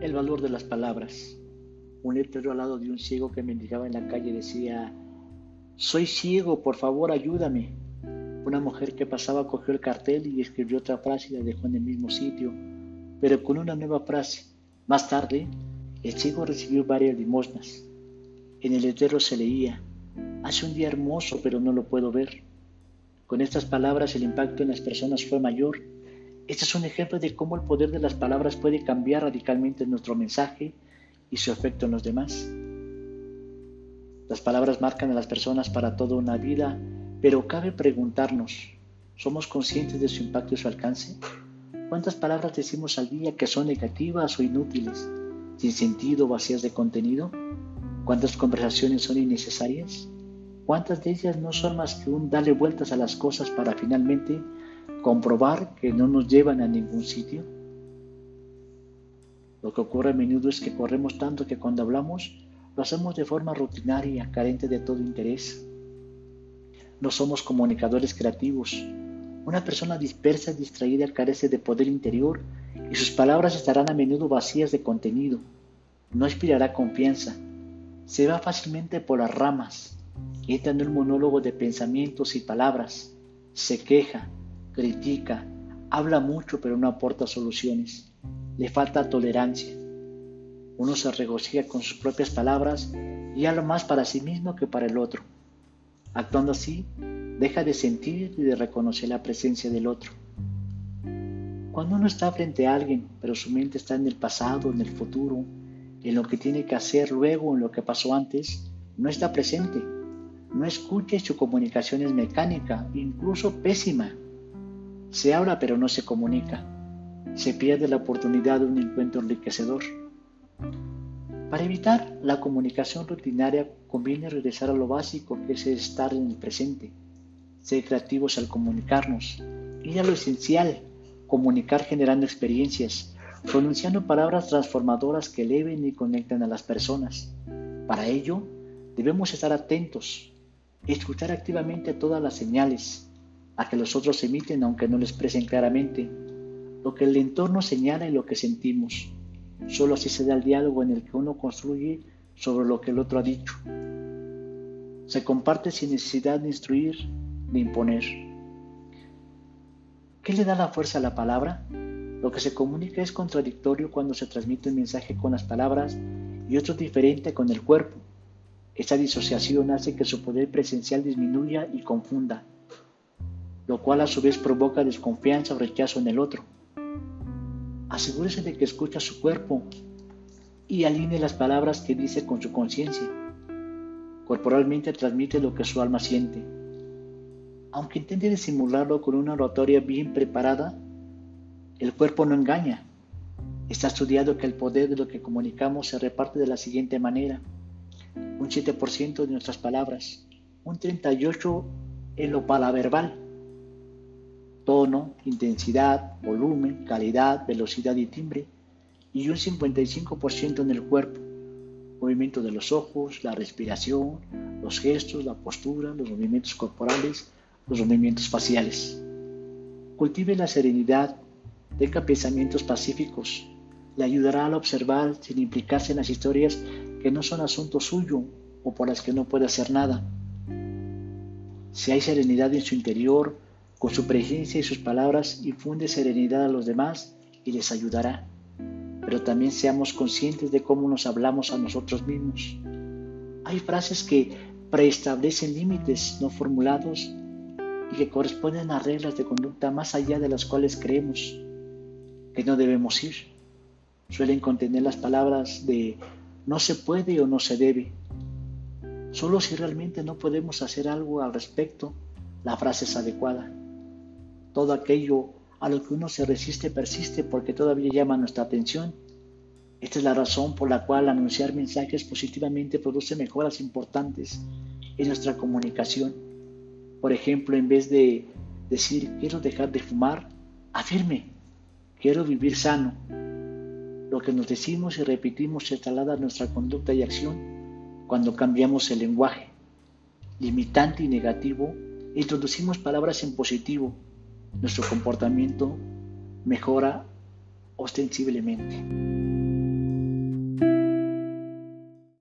El valor de las palabras. Un letrero al lado de un ciego que mendigaba en la calle decía, Soy ciego, por favor ayúdame. Una mujer que pasaba cogió el cartel y escribió otra frase y la dejó en el mismo sitio, pero con una nueva frase. Más tarde, el ciego recibió varias limosnas. En el letrero se leía, Hace un día hermoso, pero no lo puedo ver. Con estas palabras el impacto en las personas fue mayor este es un ejemplo de cómo el poder de las palabras puede cambiar radicalmente nuestro mensaje y su efecto en los demás. Las palabras marcan a las personas para toda una vida, pero cabe preguntarnos, ¿somos conscientes de su impacto y su alcance? ¿Cuántas palabras decimos al día que son negativas o inútiles, sin sentido o vacías de contenido? ¿Cuántas conversaciones son innecesarias? ¿Cuántas de ellas no son más que un darle vueltas a las cosas para finalmente comprobar que no nos llevan a ningún sitio. Lo que ocurre a menudo es que corremos tanto que cuando hablamos lo hacemos de forma rutinaria, carente de todo interés. No somos comunicadores creativos. Una persona dispersa distraída carece de poder interior y sus palabras estarán a menudo vacías de contenido. No inspirará confianza. Se va fácilmente por las ramas. Entra en un monólogo de pensamientos y palabras. Se queja, critica, habla mucho pero no aporta soluciones. Le falta tolerancia. Uno se regocija con sus propias palabras y habla más para sí mismo que para el otro. Actuando así, deja de sentir y de reconocer la presencia del otro. Cuando uno está frente a alguien, pero su mente está en el pasado, en el futuro, en lo que tiene que hacer luego, en lo que pasó antes, no está presente. No escucha y su comunicación es mecánica, incluso pésima. Se habla pero no se comunica. Se pierde la oportunidad de un encuentro enriquecedor. Para evitar la comunicación rutinaria conviene regresar a lo básico que es estar en el presente, ser creativos al comunicarnos, ir a lo esencial, comunicar generando experiencias, pronunciando palabras transformadoras que eleven y conecten a las personas. Para ello, debemos estar atentos, escuchar activamente todas las señales, a que los otros emiten aunque no lo expresen claramente, lo que el entorno señala y lo que sentimos. Solo así se da el diálogo en el que uno construye sobre lo que el otro ha dicho. Se comparte sin necesidad de instruir ni imponer. ¿Qué le da la fuerza a la palabra? Lo que se comunica es contradictorio cuando se transmite un mensaje con las palabras y otro diferente con el cuerpo. Esta disociación hace que su poder presencial disminuya y confunda lo cual a su vez provoca desconfianza o rechazo en el otro. Asegúrese de que escucha su cuerpo y alinee las palabras que dice con su conciencia. Corporalmente transmite lo que su alma siente. Aunque intente disimularlo con una oratoria bien preparada, el cuerpo no engaña. Está estudiado que el poder de lo que comunicamos se reparte de la siguiente manera. Un 7% de nuestras palabras, un 38% en lo palaverbal, tono, intensidad, volumen, calidad, velocidad y timbre, y un 55% en el cuerpo, movimiento de los ojos, la respiración, los gestos, la postura, los movimientos corporales, los movimientos faciales. Cultive la serenidad, tenga pensamientos pacíficos, le ayudará al observar sin implicarse en las historias que no son asunto suyo o por las que no puede hacer nada. Si hay serenidad en su interior, con su presencia y sus palabras infunde serenidad a los demás y les ayudará. Pero también seamos conscientes de cómo nos hablamos a nosotros mismos. Hay frases que preestablecen límites no formulados y que corresponden a reglas de conducta más allá de las cuales creemos que no debemos ir. Suelen contener las palabras de no se puede o no se debe. Solo si realmente no podemos hacer algo al respecto, la frase es adecuada. Todo aquello a lo que uno se resiste persiste porque todavía llama nuestra atención. Esta es la razón por la cual anunciar mensajes positivamente produce mejoras importantes en nuestra comunicación. Por ejemplo, en vez de decir quiero dejar de fumar, afirme quiero vivir sano. Lo que nos decimos y repetimos se traslada a nuestra conducta y acción cuando cambiamos el lenguaje. Limitante y negativo, introducimos palabras en positivo nuestro comportamiento mejora ostensiblemente.